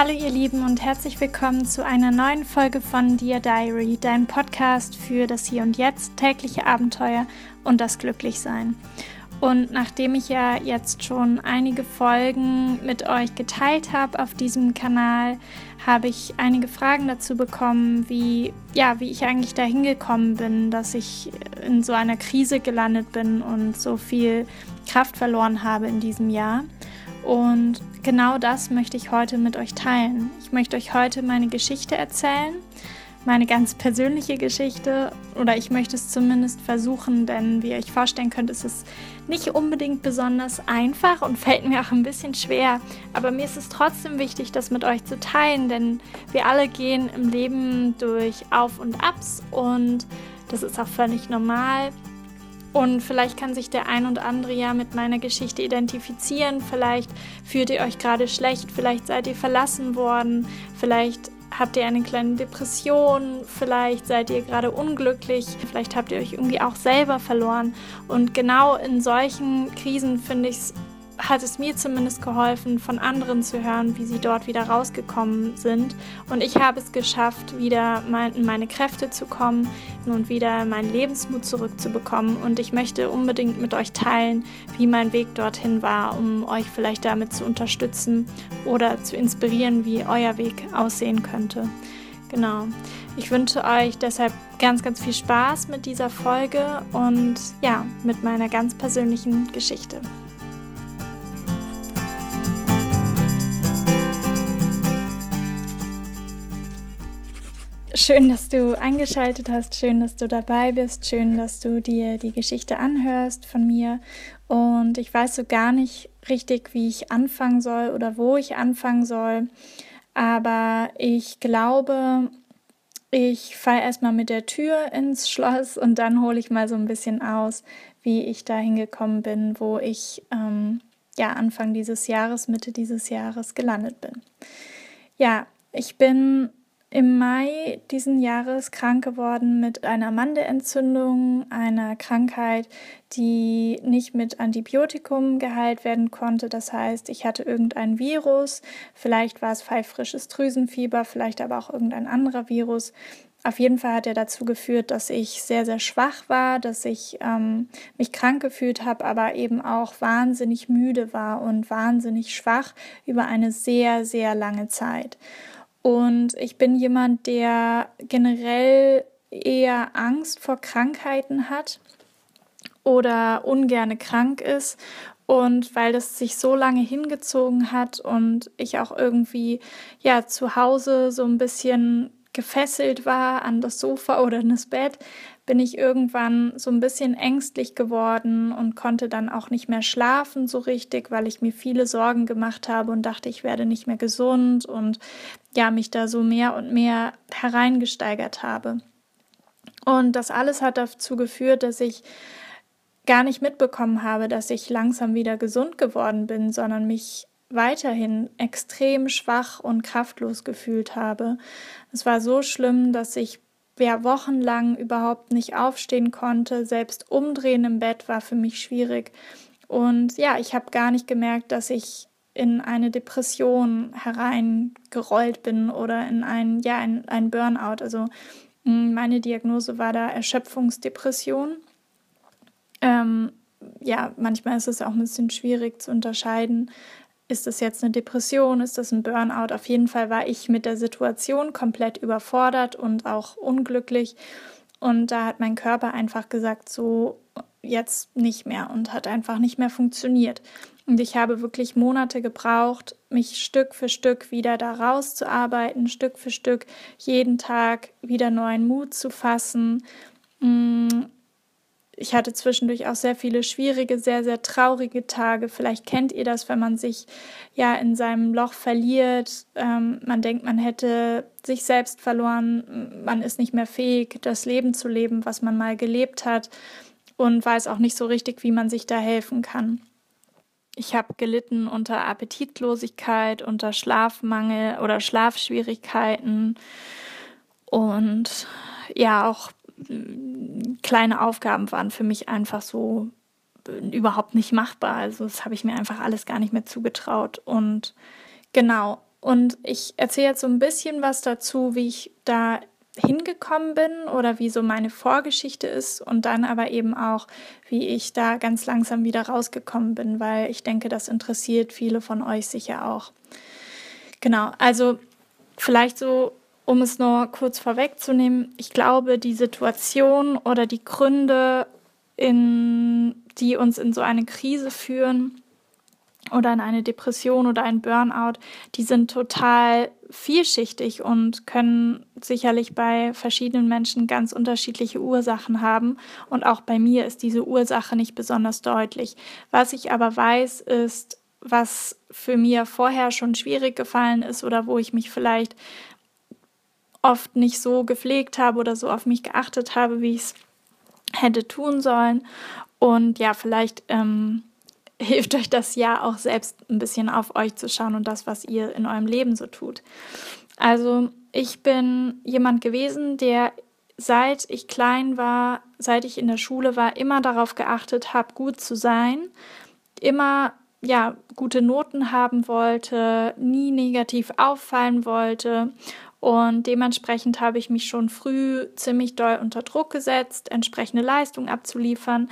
Hallo ihr Lieben und herzlich willkommen zu einer neuen Folge von Dear Diary, dein Podcast für das Hier und Jetzt, tägliche Abenteuer und das Glücklichsein. Und nachdem ich ja jetzt schon einige Folgen mit euch geteilt habe auf diesem Kanal, habe ich einige Fragen dazu bekommen, wie, ja, wie ich eigentlich dahin gekommen bin, dass ich in so einer Krise gelandet bin und so viel Kraft verloren habe in diesem Jahr. Und genau das möchte ich heute mit euch teilen. Ich möchte euch heute meine Geschichte erzählen meine ganz persönliche Geschichte oder ich möchte es zumindest versuchen, denn wie ihr euch vorstellen könnt, ist es nicht unbedingt besonders einfach und fällt mir auch ein bisschen schwer. Aber mir ist es trotzdem wichtig, das mit euch zu teilen, denn wir alle gehen im Leben durch Auf und Abs und das ist auch völlig normal. Und vielleicht kann sich der ein und andere ja mit meiner Geschichte identifizieren. Vielleicht fühlt ihr euch gerade schlecht, vielleicht seid ihr verlassen worden, vielleicht habt ihr eine kleine Depression, vielleicht seid ihr gerade unglücklich, vielleicht habt ihr euch irgendwie auch selber verloren. Und genau in solchen Krisen finde ich es hat es mir zumindest geholfen, von anderen zu hören, wie sie dort wieder rausgekommen sind. Und ich habe es geschafft, wieder in meine Kräfte zu kommen und wieder meinen Lebensmut zurückzubekommen. Und ich möchte unbedingt mit euch teilen, wie mein Weg dorthin war, um euch vielleicht damit zu unterstützen oder zu inspirieren, wie euer Weg aussehen könnte. Genau. Ich wünsche euch deshalb ganz, ganz viel Spaß mit dieser Folge und ja, mit meiner ganz persönlichen Geschichte. Schön, dass du eingeschaltet hast, schön, dass du dabei bist, schön, dass du dir die Geschichte anhörst von mir. Und ich weiß so gar nicht richtig, wie ich anfangen soll oder wo ich anfangen soll. Aber ich glaube, ich fahre erstmal mit der Tür ins Schloss und dann hole ich mal so ein bisschen aus, wie ich da hingekommen bin, wo ich ähm, ja Anfang dieses Jahres, Mitte dieses Jahres gelandet bin. Ja, ich bin im Mai diesen Jahres krank geworden mit einer Mandelentzündung, einer Krankheit, die nicht mit Antibiotikum geheilt werden konnte. Das heißt, ich hatte irgendein Virus, vielleicht war es pfeifrisches Drüsenfieber, vielleicht aber auch irgendein anderer Virus. Auf jeden Fall hat er dazu geführt, dass ich sehr, sehr schwach war, dass ich ähm, mich krank gefühlt habe, aber eben auch wahnsinnig müde war und wahnsinnig schwach über eine sehr, sehr lange Zeit. Und ich bin jemand, der generell eher Angst vor Krankheiten hat oder ungerne krank ist. Und weil das sich so lange hingezogen hat und ich auch irgendwie ja zu Hause so ein bisschen gefesselt war an das Sofa oder in das Bett, bin ich irgendwann so ein bisschen ängstlich geworden und konnte dann auch nicht mehr schlafen so richtig, weil ich mir viele Sorgen gemacht habe und dachte, ich werde nicht mehr gesund und ja, mich da so mehr und mehr hereingesteigert habe. Und das alles hat dazu geführt, dass ich gar nicht mitbekommen habe, dass ich langsam wieder gesund geworden bin, sondern mich weiterhin extrem schwach und kraftlos gefühlt habe. Es war so schlimm, dass ich ja wochenlang überhaupt nicht aufstehen konnte. Selbst umdrehen im Bett war für mich schwierig. Und ja, ich habe gar nicht gemerkt, dass ich in eine Depression hereingerollt bin oder in ein, ja, ein, ein Burnout. Also hm, meine Diagnose war da Erschöpfungsdepression. Ähm, ja, manchmal ist es auch ein bisschen schwierig zu unterscheiden, ist das jetzt eine Depression? Ist das ein Burnout? Auf jeden Fall war ich mit der Situation komplett überfordert und auch unglücklich. Und da hat mein Körper einfach gesagt, so jetzt nicht mehr und hat einfach nicht mehr funktioniert. Und ich habe wirklich Monate gebraucht, mich Stück für Stück wieder da rauszuarbeiten, Stück für Stück jeden Tag wieder neuen Mut zu fassen, mm, ich hatte zwischendurch auch sehr viele schwierige, sehr, sehr traurige Tage. Vielleicht kennt ihr das, wenn man sich ja in seinem Loch verliert. Ähm, man denkt, man hätte sich selbst verloren. Man ist nicht mehr fähig, das Leben zu leben, was man mal gelebt hat und weiß auch nicht so richtig, wie man sich da helfen kann. Ich habe gelitten unter Appetitlosigkeit, unter Schlafmangel oder Schlafschwierigkeiten und ja auch kleine Aufgaben waren für mich einfach so äh, überhaupt nicht machbar. Also das habe ich mir einfach alles gar nicht mehr zugetraut. Und genau, Und ich erzähle jetzt so ein bisschen was dazu, wie ich da hingekommen bin oder wie so meine Vorgeschichte ist und dann aber eben auch, wie ich da ganz langsam wieder rausgekommen bin, weil ich denke, das interessiert viele von euch sicher auch. Genau, also vielleicht so, um es nur kurz vorwegzunehmen, ich glaube, die Situation oder die Gründe, in, die uns in so eine Krise führen, oder in eine Depression oder ein Burnout, die sind total vielschichtig und können sicherlich bei verschiedenen Menschen ganz unterschiedliche Ursachen haben. Und auch bei mir ist diese Ursache nicht besonders deutlich. Was ich aber weiß, ist, was für mir vorher schon schwierig gefallen ist oder wo ich mich vielleicht oft nicht so gepflegt habe oder so auf mich geachtet habe, wie ich es hätte tun sollen. Und ja, vielleicht ähm, hilft euch das ja auch selbst ein bisschen auf euch zu schauen und das, was ihr in eurem Leben so tut. Also ich bin jemand gewesen, der seit ich klein war, seit ich in der Schule war, immer darauf geachtet habe, gut zu sein, immer ja gute Noten haben wollte, nie negativ auffallen wollte und dementsprechend habe ich mich schon früh ziemlich doll unter Druck gesetzt, entsprechende Leistung abzuliefern,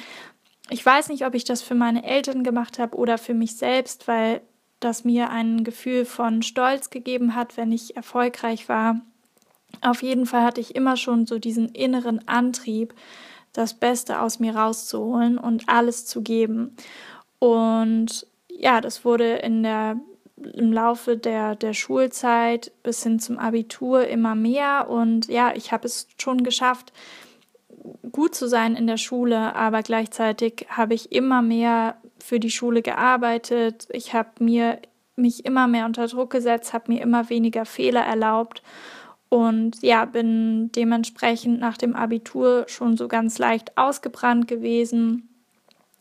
ich weiß nicht, ob ich das für meine Eltern gemacht habe oder für mich selbst, weil das mir ein Gefühl von Stolz gegeben hat, wenn ich erfolgreich war. Auf jeden Fall hatte ich immer schon so diesen inneren Antrieb, das Beste aus mir rauszuholen und alles zu geben. Und ja, das wurde in der, im Laufe der, der Schulzeit bis hin zum Abitur immer mehr. Und ja, ich habe es schon geschafft, gut zu sein in der Schule, aber gleichzeitig habe ich immer mehr für die Schule gearbeitet. Ich habe mir mich immer mehr unter Druck gesetzt, habe mir immer weniger Fehler erlaubt und ja, bin dementsprechend nach dem Abitur schon so ganz leicht ausgebrannt gewesen.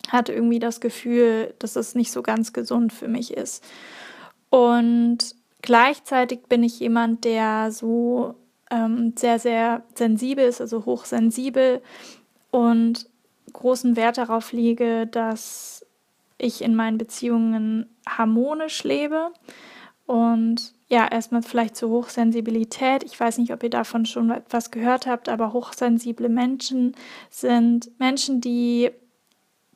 Hatte irgendwie das Gefühl, dass es nicht so ganz gesund für mich ist. Und gleichzeitig bin ich jemand, der so ähm, sehr, sehr sensibel ist, also hochsensibel und großen Wert darauf lege, dass ich in meinen Beziehungen harmonisch lebe. Und ja, erstmal vielleicht zur Hochsensibilität. Ich weiß nicht, ob ihr davon schon etwas gehört habt, aber hochsensible Menschen sind Menschen, die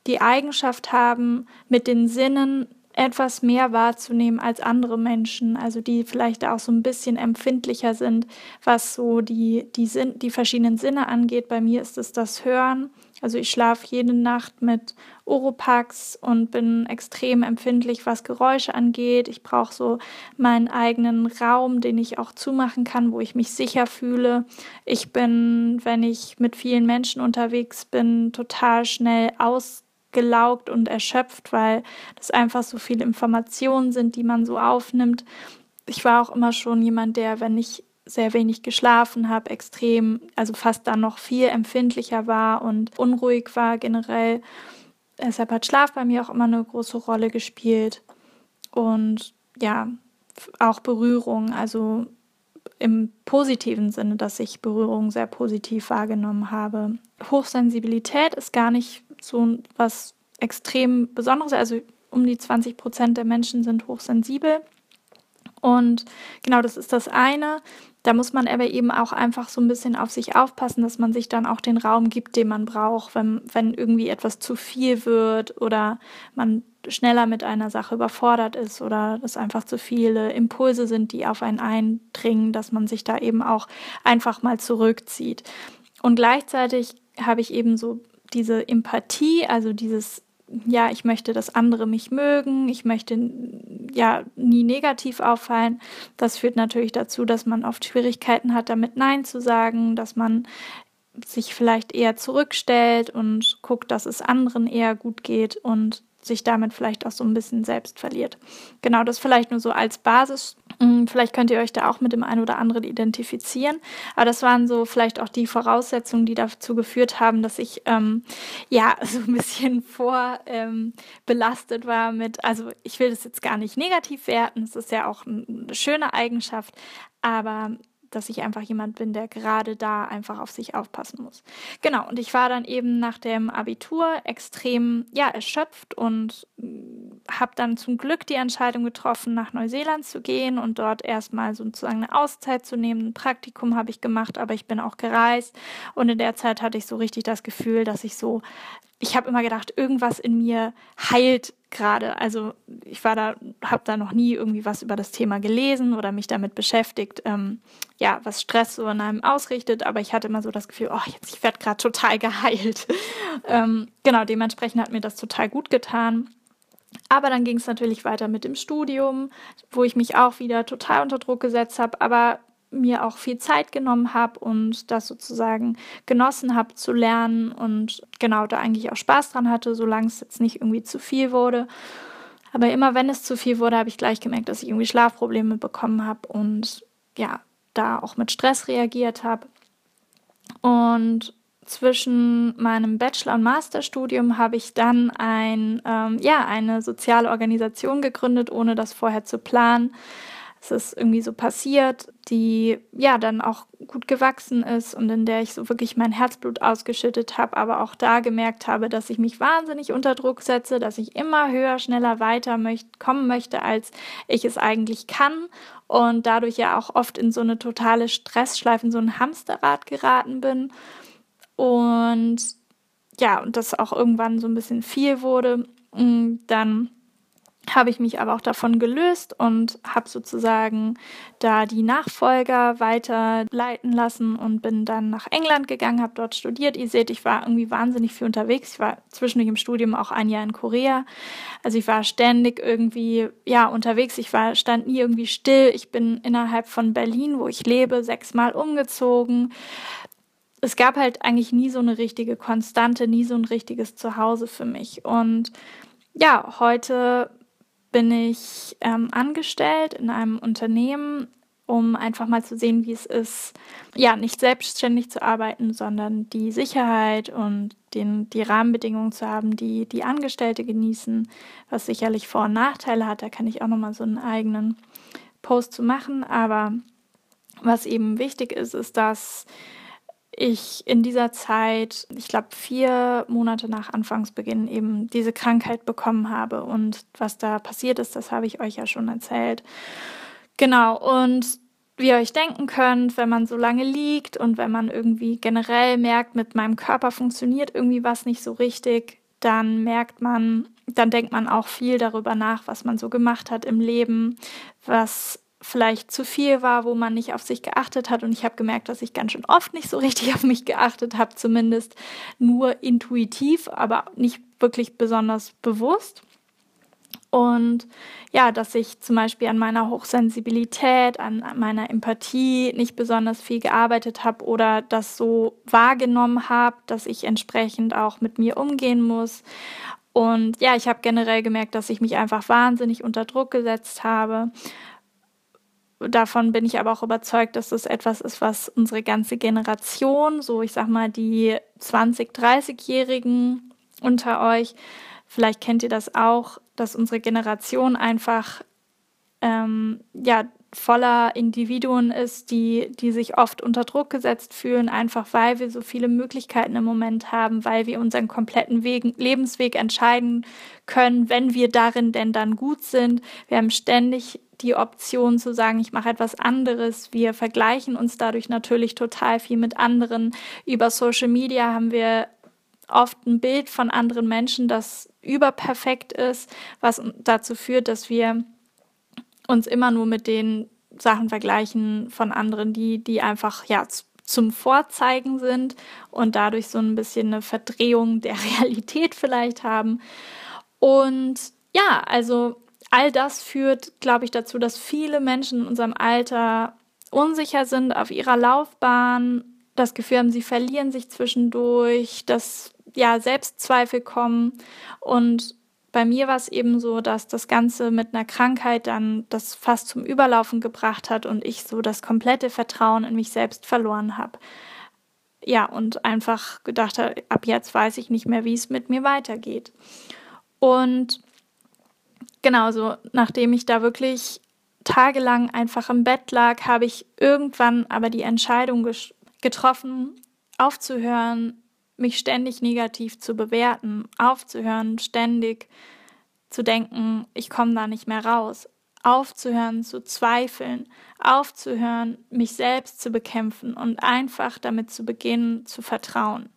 die Eigenschaft haben, mit den Sinnen etwas mehr wahrzunehmen als andere Menschen, also die vielleicht auch so ein bisschen empfindlicher sind, was so die, die, Sinn, die verschiedenen Sinne angeht. Bei mir ist es das Hören. Also ich schlafe jede Nacht mit Oropax und bin extrem empfindlich, was Geräusche angeht. Ich brauche so meinen eigenen Raum, den ich auch zumachen kann, wo ich mich sicher fühle. Ich bin, wenn ich mit vielen Menschen unterwegs bin, total schnell aus gelaugt und erschöpft, weil das einfach so viele Informationen sind, die man so aufnimmt. Ich war auch immer schon jemand, der, wenn ich sehr wenig geschlafen habe, extrem, also fast dann noch viel empfindlicher war und unruhig war generell. Deshalb hat Schlaf bei mir auch immer eine große Rolle gespielt. Und ja, auch Berührung, also im positiven Sinne, dass ich Berührung sehr positiv wahrgenommen habe. Hochsensibilität ist gar nicht so was extrem Besonderes. Also um die 20 Prozent der Menschen sind hochsensibel. Und genau das ist das eine. Da muss man aber eben auch einfach so ein bisschen auf sich aufpassen, dass man sich dann auch den Raum gibt, den man braucht, wenn, wenn irgendwie etwas zu viel wird oder man schneller mit einer Sache überfordert ist oder es einfach zu viele Impulse sind, die auf einen eindringen, dass man sich da eben auch einfach mal zurückzieht. Und gleichzeitig habe ich eben so diese Empathie, also dieses ja, ich möchte, dass andere mich mögen, ich möchte ja nie negativ auffallen. Das führt natürlich dazu, dass man oft Schwierigkeiten hat, damit Nein zu sagen, dass man sich vielleicht eher zurückstellt und guckt, dass es anderen eher gut geht und sich damit vielleicht auch so ein bisschen selbst verliert. Genau, das vielleicht nur so als Basis. Hm, vielleicht könnt ihr euch da auch mit dem einen oder anderen identifizieren. Aber das waren so vielleicht auch die Voraussetzungen, die dazu geführt haben, dass ich ähm, ja so ein bisschen vorbelastet ähm, war mit, also ich will das jetzt gar nicht negativ werten, es ist ja auch eine schöne Eigenschaft, aber dass ich einfach jemand bin, der gerade da einfach auf sich aufpassen muss. Genau, und ich war dann eben nach dem Abitur extrem, ja, erschöpft und mm, habe dann zum Glück die Entscheidung getroffen, nach Neuseeland zu gehen und dort erstmal sozusagen eine Auszeit zu nehmen. Ein Praktikum habe ich gemacht, aber ich bin auch gereist. Und in der Zeit hatte ich so richtig das Gefühl, dass ich so, ich habe immer gedacht, irgendwas in mir heilt gerade. Also ich war da, habe da noch nie irgendwie was über das Thema gelesen oder mich damit beschäftigt, ähm, ja, was Stress so in einem ausrichtet. Aber ich hatte immer so das Gefühl, oh, jetzt ich werde gerade total geheilt. ähm, genau, dementsprechend hat mir das total gut getan. Aber dann ging es natürlich weiter mit dem Studium, wo ich mich auch wieder total unter Druck gesetzt habe, aber mir auch viel Zeit genommen habe und das sozusagen genossen habe zu lernen und genau da eigentlich auch Spaß dran hatte, solange es jetzt nicht irgendwie zu viel wurde. Aber immer wenn es zu viel wurde, habe ich gleich gemerkt, dass ich irgendwie Schlafprobleme bekommen habe und ja, da auch mit Stress reagiert habe. Und zwischen meinem Bachelor- und Masterstudium habe ich dann ein, ähm, ja, eine soziale Organisation gegründet, ohne das vorher zu planen. Es ist irgendwie so passiert, die ja dann auch gut gewachsen ist und in der ich so wirklich mein Herzblut ausgeschüttet habe, aber auch da gemerkt habe, dass ich mich wahnsinnig unter Druck setze, dass ich immer höher, schneller weiter möcht kommen möchte, als ich es eigentlich kann und dadurch ja auch oft in so eine totale Stressschleife, in so ein Hamsterrad geraten bin und ja, und das auch irgendwann so ein bisschen viel wurde. Und dann habe ich mich aber auch davon gelöst und habe sozusagen da die Nachfolger weiterleiten lassen und bin dann nach England gegangen, habe dort studiert. Ihr seht, ich war irgendwie wahnsinnig viel unterwegs. Ich war zwischendurch im Studium auch ein Jahr in Korea. Also ich war ständig irgendwie ja unterwegs. Ich war stand nie irgendwie still. Ich bin innerhalb von Berlin, wo ich lebe, sechsmal umgezogen es gab halt eigentlich nie so eine richtige Konstante, nie so ein richtiges Zuhause für mich. Und ja, heute bin ich ähm, angestellt in einem Unternehmen, um einfach mal zu sehen, wie es ist, ja, nicht selbstständig zu arbeiten, sondern die Sicherheit und den, die Rahmenbedingungen zu haben, die die Angestellte genießen, was sicherlich Vor- und Nachteile hat. Da kann ich auch nochmal so einen eigenen Post zu machen. Aber was eben wichtig ist, ist, dass ich in dieser Zeit, ich glaube vier Monate nach Anfangsbeginn eben diese Krankheit bekommen habe. Und was da passiert ist, das habe ich euch ja schon erzählt. Genau, und wie ihr euch denken könnt, wenn man so lange liegt und wenn man irgendwie generell merkt, mit meinem Körper funktioniert irgendwie was nicht so richtig, dann merkt man, dann denkt man auch viel darüber nach, was man so gemacht hat im Leben, was vielleicht zu viel war, wo man nicht auf sich geachtet hat. Und ich habe gemerkt, dass ich ganz schön oft nicht so richtig auf mich geachtet habe, zumindest nur intuitiv, aber nicht wirklich besonders bewusst. Und ja, dass ich zum Beispiel an meiner Hochsensibilität, an meiner Empathie nicht besonders viel gearbeitet habe oder das so wahrgenommen habe, dass ich entsprechend auch mit mir umgehen muss. Und ja, ich habe generell gemerkt, dass ich mich einfach wahnsinnig unter Druck gesetzt habe davon bin ich aber auch überzeugt, dass das etwas ist, was unsere ganze Generation, so ich sag mal die 20, 30-Jährigen unter euch, vielleicht kennt ihr das auch, dass unsere Generation einfach ähm, ja voller Individuen ist, die, die sich oft unter Druck gesetzt fühlen, einfach weil wir so viele Möglichkeiten im Moment haben, weil wir unseren kompletten Weg, Lebensweg entscheiden können, wenn wir darin denn dann gut sind. Wir haben ständig die Option zu sagen, ich mache etwas anderes. Wir vergleichen uns dadurch natürlich total viel mit anderen. Über Social Media haben wir oft ein Bild von anderen Menschen, das überperfekt ist, was dazu führt, dass wir uns immer nur mit den Sachen vergleichen von anderen, die, die einfach ja zum Vorzeigen sind und dadurch so ein bisschen eine Verdrehung der Realität vielleicht haben. Und ja, also all das führt, glaube ich, dazu, dass viele Menschen in unserem Alter unsicher sind auf ihrer Laufbahn, das Gefühl haben, sie verlieren sich zwischendurch, dass ja Selbstzweifel kommen. Und bei mir war es eben so, dass das Ganze mit einer Krankheit dann das fast zum Überlaufen gebracht hat und ich so das komplette Vertrauen in mich selbst verloren habe. Ja, und einfach gedacht habe, ab jetzt weiß ich nicht mehr, wie es mit mir weitergeht. Und genau so, nachdem ich da wirklich tagelang einfach im Bett lag, habe ich irgendwann aber die Entscheidung getroffen, aufzuhören, mich ständig negativ zu bewerten, aufzuhören, ständig zu denken, ich komme da nicht mehr raus, aufzuhören zu zweifeln, aufzuhören, mich selbst zu bekämpfen und einfach damit zu beginnen zu vertrauen.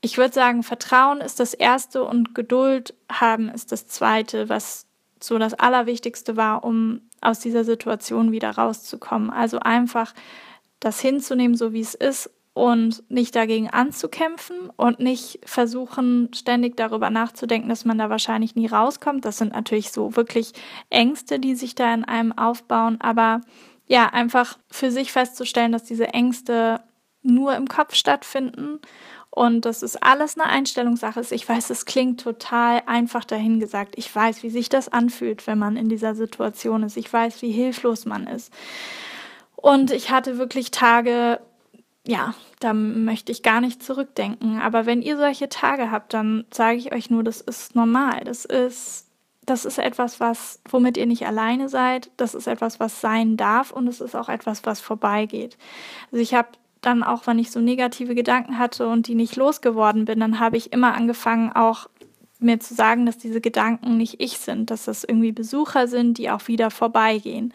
Ich würde sagen, Vertrauen ist das Erste und Geduld haben ist das Zweite, was so das Allerwichtigste war, um aus dieser Situation wieder rauszukommen. Also einfach das hinzunehmen, so wie es ist und nicht dagegen anzukämpfen und nicht versuchen, ständig darüber nachzudenken, dass man da wahrscheinlich nie rauskommt. Das sind natürlich so wirklich Ängste, die sich da in einem aufbauen, aber ja, einfach für sich festzustellen, dass diese Ängste nur im Kopf stattfinden und dass es alles eine Einstellungssache ist. Ich weiß, es klingt total einfach dahingesagt. Ich weiß, wie sich das anfühlt, wenn man in dieser Situation ist. Ich weiß, wie hilflos man ist. Und ich hatte wirklich Tage, ja, da möchte ich gar nicht zurückdenken. Aber wenn ihr solche Tage habt, dann sage ich euch nur, das ist normal. Das ist, das ist etwas, was, womit ihr nicht alleine seid. Das ist etwas, was sein darf und es ist auch etwas, was vorbeigeht. Also ich habe dann auch, wenn ich so negative Gedanken hatte und die nicht losgeworden bin, dann habe ich immer angefangen, auch mir zu sagen, dass diese Gedanken nicht ich sind, dass das irgendwie Besucher sind, die auch wieder vorbeigehen,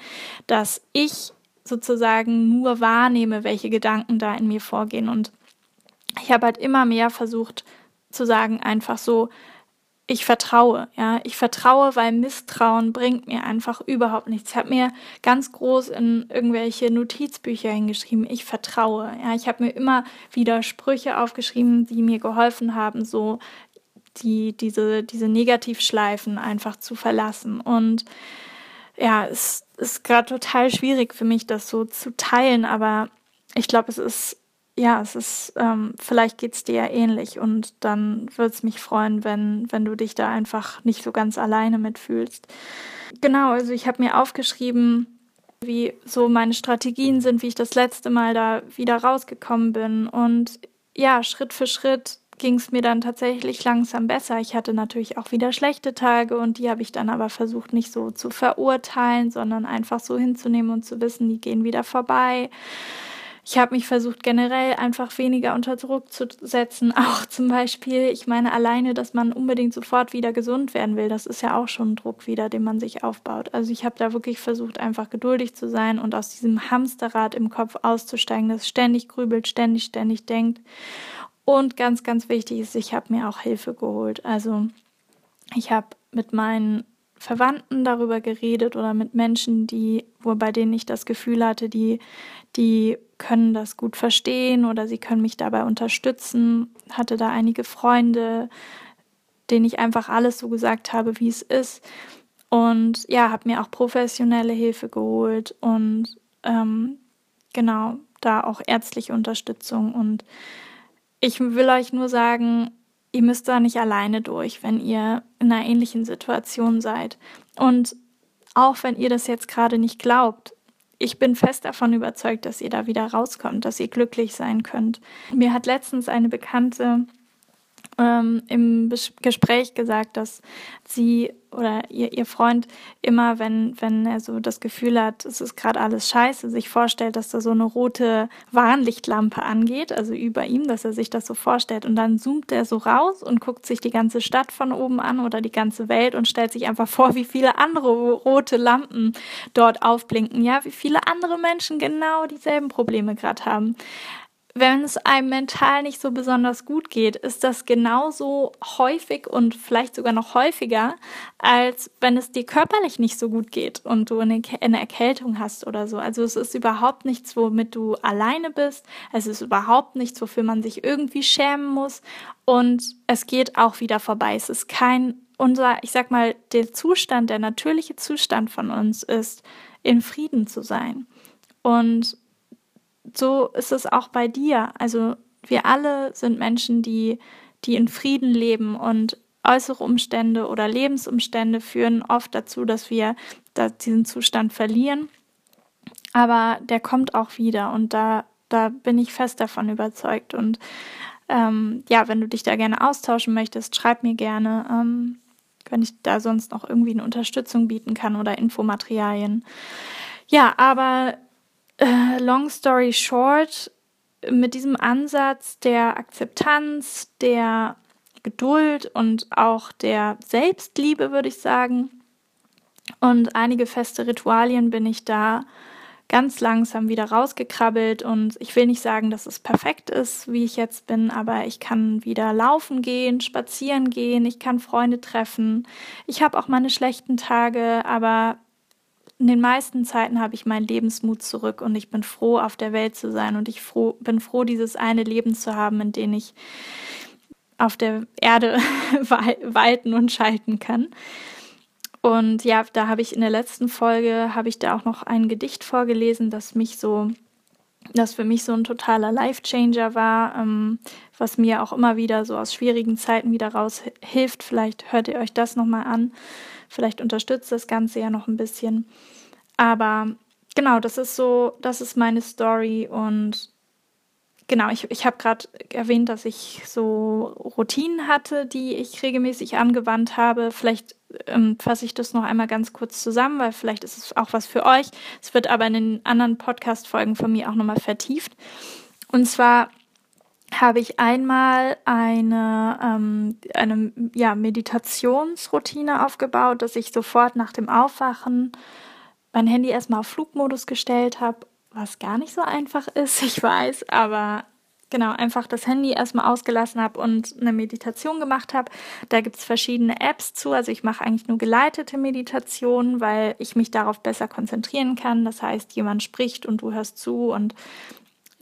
dass ich sozusagen nur wahrnehme, welche Gedanken da in mir vorgehen. Und ich habe halt immer mehr versucht zu sagen, einfach so, ich vertraue, ja, ich vertraue, weil Misstrauen bringt mir einfach überhaupt nichts. Ich habe mir ganz groß in irgendwelche Notizbücher hingeschrieben, ich vertraue, ja, ich habe mir immer wieder Sprüche aufgeschrieben, die mir geholfen haben, so die, diese, diese Negativschleifen einfach zu verlassen. Und ja, es ist gerade total schwierig für mich, das so zu teilen, aber ich glaube, es ist, ja, es ist, ähm, vielleicht geht es dir ja ähnlich und dann würde es mich freuen, wenn, wenn du dich da einfach nicht so ganz alleine mitfühlst. Genau, also ich habe mir aufgeschrieben, wie so meine Strategien sind, wie ich das letzte Mal da wieder rausgekommen bin und ja, Schritt für Schritt ging es mir dann tatsächlich langsam besser. Ich hatte natürlich auch wieder schlechte Tage und die habe ich dann aber versucht nicht so zu verurteilen, sondern einfach so hinzunehmen und zu wissen, die gehen wieder vorbei. Ich habe mich versucht, generell einfach weniger unter Druck zu setzen. Auch zum Beispiel, ich meine, alleine, dass man unbedingt sofort wieder gesund werden will, das ist ja auch schon ein Druck wieder, den man sich aufbaut. Also ich habe da wirklich versucht, einfach geduldig zu sein und aus diesem Hamsterrad im Kopf auszusteigen, das ständig grübelt, ständig, ständig denkt und ganz, ganz wichtig ist, ich habe mir auch Hilfe geholt. Also ich habe mit meinen Verwandten darüber geredet oder mit Menschen, die, wo bei denen ich das Gefühl hatte, die, die können das gut verstehen oder sie können mich dabei unterstützen. Hatte da einige Freunde, denen ich einfach alles so gesagt habe, wie es ist. Und ja, habe mir auch professionelle Hilfe geholt und ähm, genau, da auch ärztliche Unterstützung und ich will euch nur sagen, ihr müsst da nicht alleine durch, wenn ihr in einer ähnlichen Situation seid. Und auch wenn ihr das jetzt gerade nicht glaubt, ich bin fest davon überzeugt, dass ihr da wieder rauskommt, dass ihr glücklich sein könnt. Mir hat letztens eine Bekannte ähm, im Gespräch gesagt, dass sie oder ihr, ihr Freund immer, wenn, wenn er so das Gefühl hat, es ist gerade alles scheiße, sich vorstellt, dass da so eine rote Warnlichtlampe angeht, also über ihm, dass er sich das so vorstellt. Und dann zoomt er so raus und guckt sich die ganze Stadt von oben an oder die ganze Welt und stellt sich einfach vor, wie viele andere rote Lampen dort aufblinken. Ja, wie viele andere Menschen genau dieselben Probleme gerade haben wenn es einem mental nicht so besonders gut geht, ist das genauso häufig und vielleicht sogar noch häufiger, als wenn es dir körperlich nicht so gut geht und du eine, Erkältung hast oder so. Also es ist überhaupt nichts, womit du alleine bist. Es ist überhaupt nichts, wofür man sich irgendwie schämen muss. Und es geht auch wieder vorbei. Es ist kein, unser, ich sag mal, der Zustand, der natürliche Zustand von uns ist, in Frieden zu sein. Und so ist es auch bei dir. Also wir alle sind Menschen, die, die in Frieden leben und äußere Umstände oder Lebensumstände führen oft dazu, dass wir diesen Zustand verlieren. Aber der kommt auch wieder und da, da bin ich fest davon überzeugt. Und ähm, ja, wenn du dich da gerne austauschen möchtest, schreib mir gerne, ähm, wenn ich da sonst noch irgendwie eine Unterstützung bieten kann oder Infomaterialien. Ja, aber äh, long story short, mit diesem Ansatz der Akzeptanz, der Geduld und auch der Selbstliebe, würde ich sagen. Und einige feste Ritualien bin ich da ganz langsam wieder rausgekrabbelt und ich will nicht sagen, dass es perfekt ist, wie ich jetzt bin, aber ich kann wieder laufen gehen, spazieren gehen, ich kann Freunde treffen. Ich habe auch meine schlechten Tage, aber in den meisten Zeiten habe ich meinen Lebensmut zurück und ich bin froh, auf der Welt zu sein und ich froh, bin froh, dieses eine Leben zu haben, in dem ich auf der Erde walten und schalten kann. Und ja, da habe ich in der letzten Folge, habe ich da auch noch ein Gedicht vorgelesen, das mich so, das für mich so ein totaler Life-Changer war, ähm, was mir auch immer wieder so aus schwierigen Zeiten wieder raushilft. Vielleicht hört ihr euch das nochmal an. Vielleicht unterstützt das Ganze ja noch ein bisschen. Aber genau, das ist so, das ist meine Story und genau, ich, ich habe gerade erwähnt, dass ich so Routinen hatte, die ich regelmäßig angewandt habe. Vielleicht ähm, fasse ich das noch einmal ganz kurz zusammen, weil vielleicht ist es auch was für euch. Es wird aber in den anderen Podcast-Folgen von mir auch nochmal vertieft. Und zwar habe ich einmal eine, ähm, eine ja, Meditationsroutine aufgebaut, dass ich sofort nach dem Aufwachen mein Handy erstmal auf Flugmodus gestellt habe was gar nicht so einfach ist, ich weiß, aber genau, einfach das Handy erstmal ausgelassen habe und eine Meditation gemacht habe. Da gibt es verschiedene Apps zu. Also ich mache eigentlich nur geleitete Meditationen, weil ich mich darauf besser konzentrieren kann. Das heißt, jemand spricht und du hörst zu und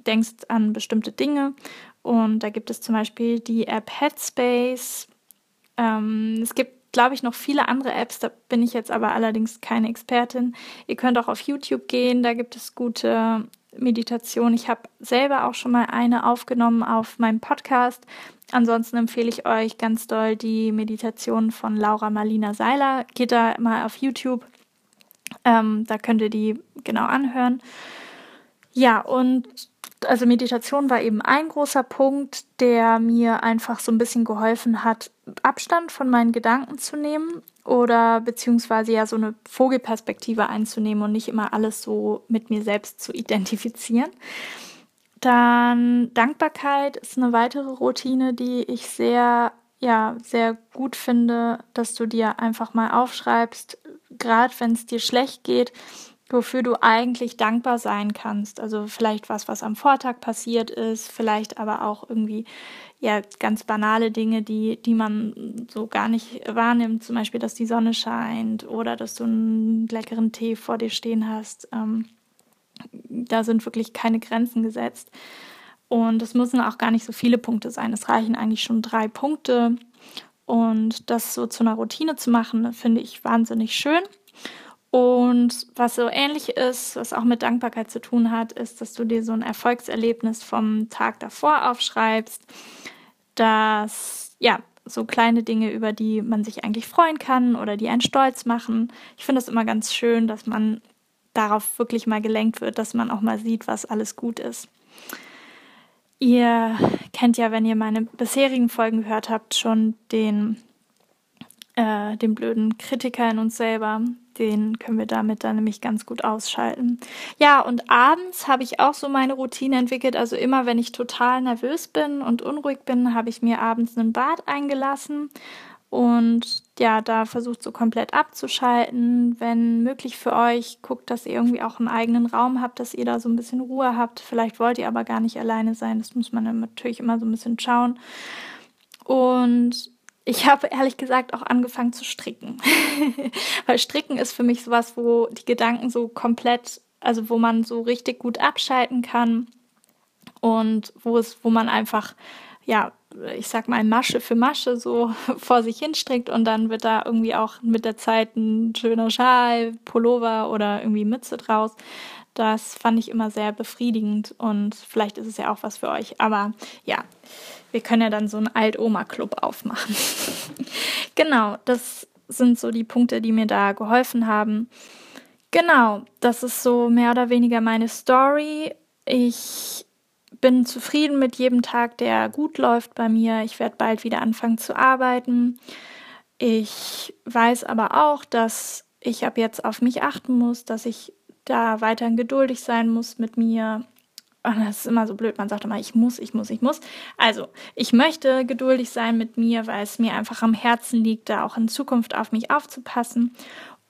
denkst an bestimmte Dinge. Und da gibt es zum Beispiel die App Headspace. Ähm, es gibt glaube ich, noch viele andere Apps. Da bin ich jetzt aber allerdings keine Expertin. Ihr könnt auch auf YouTube gehen, da gibt es gute Meditation. Ich habe selber auch schon mal eine aufgenommen auf meinem Podcast. Ansonsten empfehle ich euch ganz doll die Meditation von Laura Marlina Seiler. Geht da mal auf YouTube. Ähm, da könnt ihr die genau anhören. Ja, und also Meditation war eben ein großer Punkt, der mir einfach so ein bisschen geholfen hat, Abstand von meinen Gedanken zu nehmen oder beziehungsweise ja so eine Vogelperspektive einzunehmen und nicht immer alles so mit mir selbst zu identifizieren. Dann Dankbarkeit ist eine weitere Routine, die ich sehr, ja, sehr gut finde, dass du dir einfach mal aufschreibst, gerade wenn es dir schlecht geht, wofür du eigentlich dankbar sein kannst. Also vielleicht was, was am Vortag passiert ist, vielleicht aber auch irgendwie ja ganz banale Dinge, die, die man so gar nicht wahrnimmt. Zum Beispiel, dass die Sonne scheint oder dass du einen leckeren Tee vor dir stehen hast. Ähm, da sind wirklich keine Grenzen gesetzt. Und es müssen auch gar nicht so viele Punkte sein. Es reichen eigentlich schon drei Punkte. Und das so zu einer Routine zu machen, finde ich wahnsinnig schön. Und was so ähnlich ist, was auch mit Dankbarkeit zu tun hat, ist, dass du dir so ein Erfolgserlebnis vom Tag davor aufschreibst, dass ja, so kleine Dinge, über die man sich eigentlich freuen kann oder die einen stolz machen. Ich finde es immer ganz schön, dass man darauf wirklich mal gelenkt wird, dass man auch mal sieht, was alles gut ist. Ihr kennt ja, wenn ihr meine bisherigen Folgen gehört habt, schon den, äh, den blöden Kritiker in uns selber, den können wir damit dann nämlich ganz gut ausschalten. Ja, und abends habe ich auch so meine Routine entwickelt. Also immer, wenn ich total nervös bin und unruhig bin, habe ich mir abends einen Bad eingelassen und ja, da versucht so komplett abzuschalten. Wenn möglich für euch, guckt, dass ihr irgendwie auch einen eigenen Raum habt, dass ihr da so ein bisschen Ruhe habt. Vielleicht wollt ihr aber gar nicht alleine sein. Das muss man natürlich immer so ein bisschen schauen. Und ich habe ehrlich gesagt auch angefangen zu stricken. Weil Stricken ist für mich sowas, wo die Gedanken so komplett, also wo man so richtig gut abschalten kann und wo es, wo man einfach, ja, ich sag mal, Masche für Masche so vor sich hin strickt und dann wird da irgendwie auch mit der Zeit ein schöner Schal, Pullover oder irgendwie Mütze draus. Das fand ich immer sehr befriedigend und vielleicht ist es ja auch was für euch. Aber ja, wir können ja dann so einen Alt-Oma-Club aufmachen. genau, das sind so die Punkte, die mir da geholfen haben. Genau, das ist so mehr oder weniger meine Story. Ich bin zufrieden mit jedem Tag, der gut läuft bei mir. Ich werde bald wieder anfangen zu arbeiten. Ich weiß aber auch, dass ich ab jetzt auf mich achten muss, dass ich da weiterhin geduldig sein muss mit mir und das ist immer so blöd, man sagt immer, ich muss, ich muss, ich muss. Also, ich möchte geduldig sein mit mir, weil es mir einfach am Herzen liegt, da auch in Zukunft auf mich aufzupassen.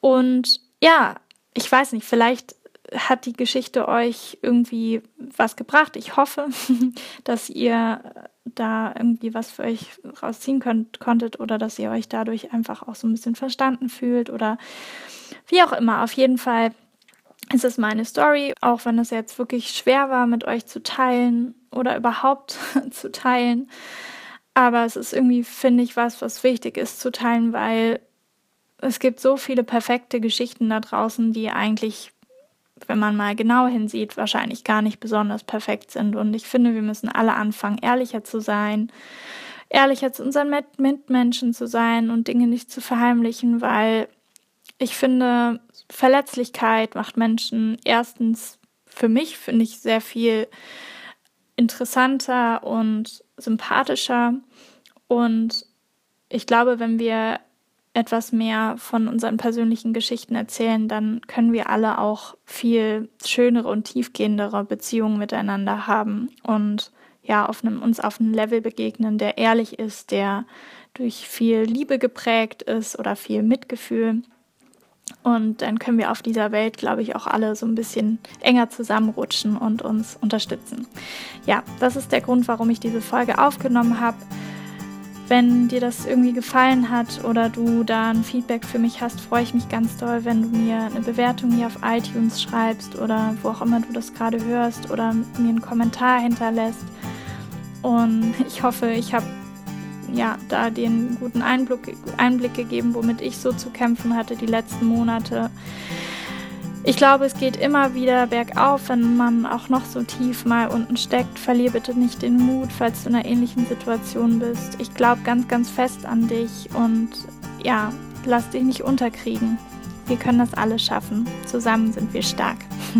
Und ja, ich weiß nicht, vielleicht hat die Geschichte euch irgendwie was gebracht. Ich hoffe, dass ihr da irgendwie was für euch rausziehen könnt, konntet oder dass ihr euch dadurch einfach auch so ein bisschen verstanden fühlt oder wie auch immer. Auf jeden Fall ist es meine Story, auch wenn es jetzt wirklich schwer war, mit euch zu teilen oder überhaupt zu teilen. Aber es ist irgendwie, finde ich, was, was wichtig ist zu teilen, weil es gibt so viele perfekte Geschichten da draußen, die eigentlich, wenn man mal genau hinsieht, wahrscheinlich gar nicht besonders perfekt sind. Und ich finde, wir müssen alle anfangen, ehrlicher zu sein, ehrlicher zu unseren Mitmenschen zu sein und Dinge nicht zu verheimlichen, weil ich finde, Verletzlichkeit macht Menschen erstens für mich, finde ich, sehr viel interessanter und sympathischer. Und ich glaube, wenn wir etwas mehr von unseren persönlichen Geschichten erzählen, dann können wir alle auch viel schönere und tiefgehendere Beziehungen miteinander haben und ja, auf einem, uns auf einem Level begegnen, der ehrlich ist, der durch viel Liebe geprägt ist oder viel Mitgefühl. Und dann können wir auf dieser Welt, glaube ich, auch alle so ein bisschen enger zusammenrutschen und uns unterstützen. Ja, das ist der Grund, warum ich diese Folge aufgenommen habe. Wenn dir das irgendwie gefallen hat oder du da ein Feedback für mich hast, freue ich mich ganz doll, wenn du mir eine Bewertung hier auf iTunes schreibst oder wo auch immer du das gerade hörst oder mir einen Kommentar hinterlässt. Und ich hoffe, ich habe ja, da den guten Einblick, Einblick gegeben, womit ich so zu kämpfen hatte die letzten Monate. Ich glaube, es geht immer wieder bergauf, wenn man auch noch so tief mal unten steckt. Verlier bitte nicht den Mut, falls du in einer ähnlichen Situation bist. Ich glaube ganz, ganz fest an dich und ja, lass dich nicht unterkriegen. Wir können das alles schaffen. Zusammen sind wir stark.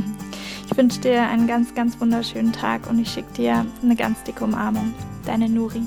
Ich wünsche dir einen ganz, ganz wunderschönen Tag und ich schicke dir eine ganz dicke Umarmung. Deine Nuri.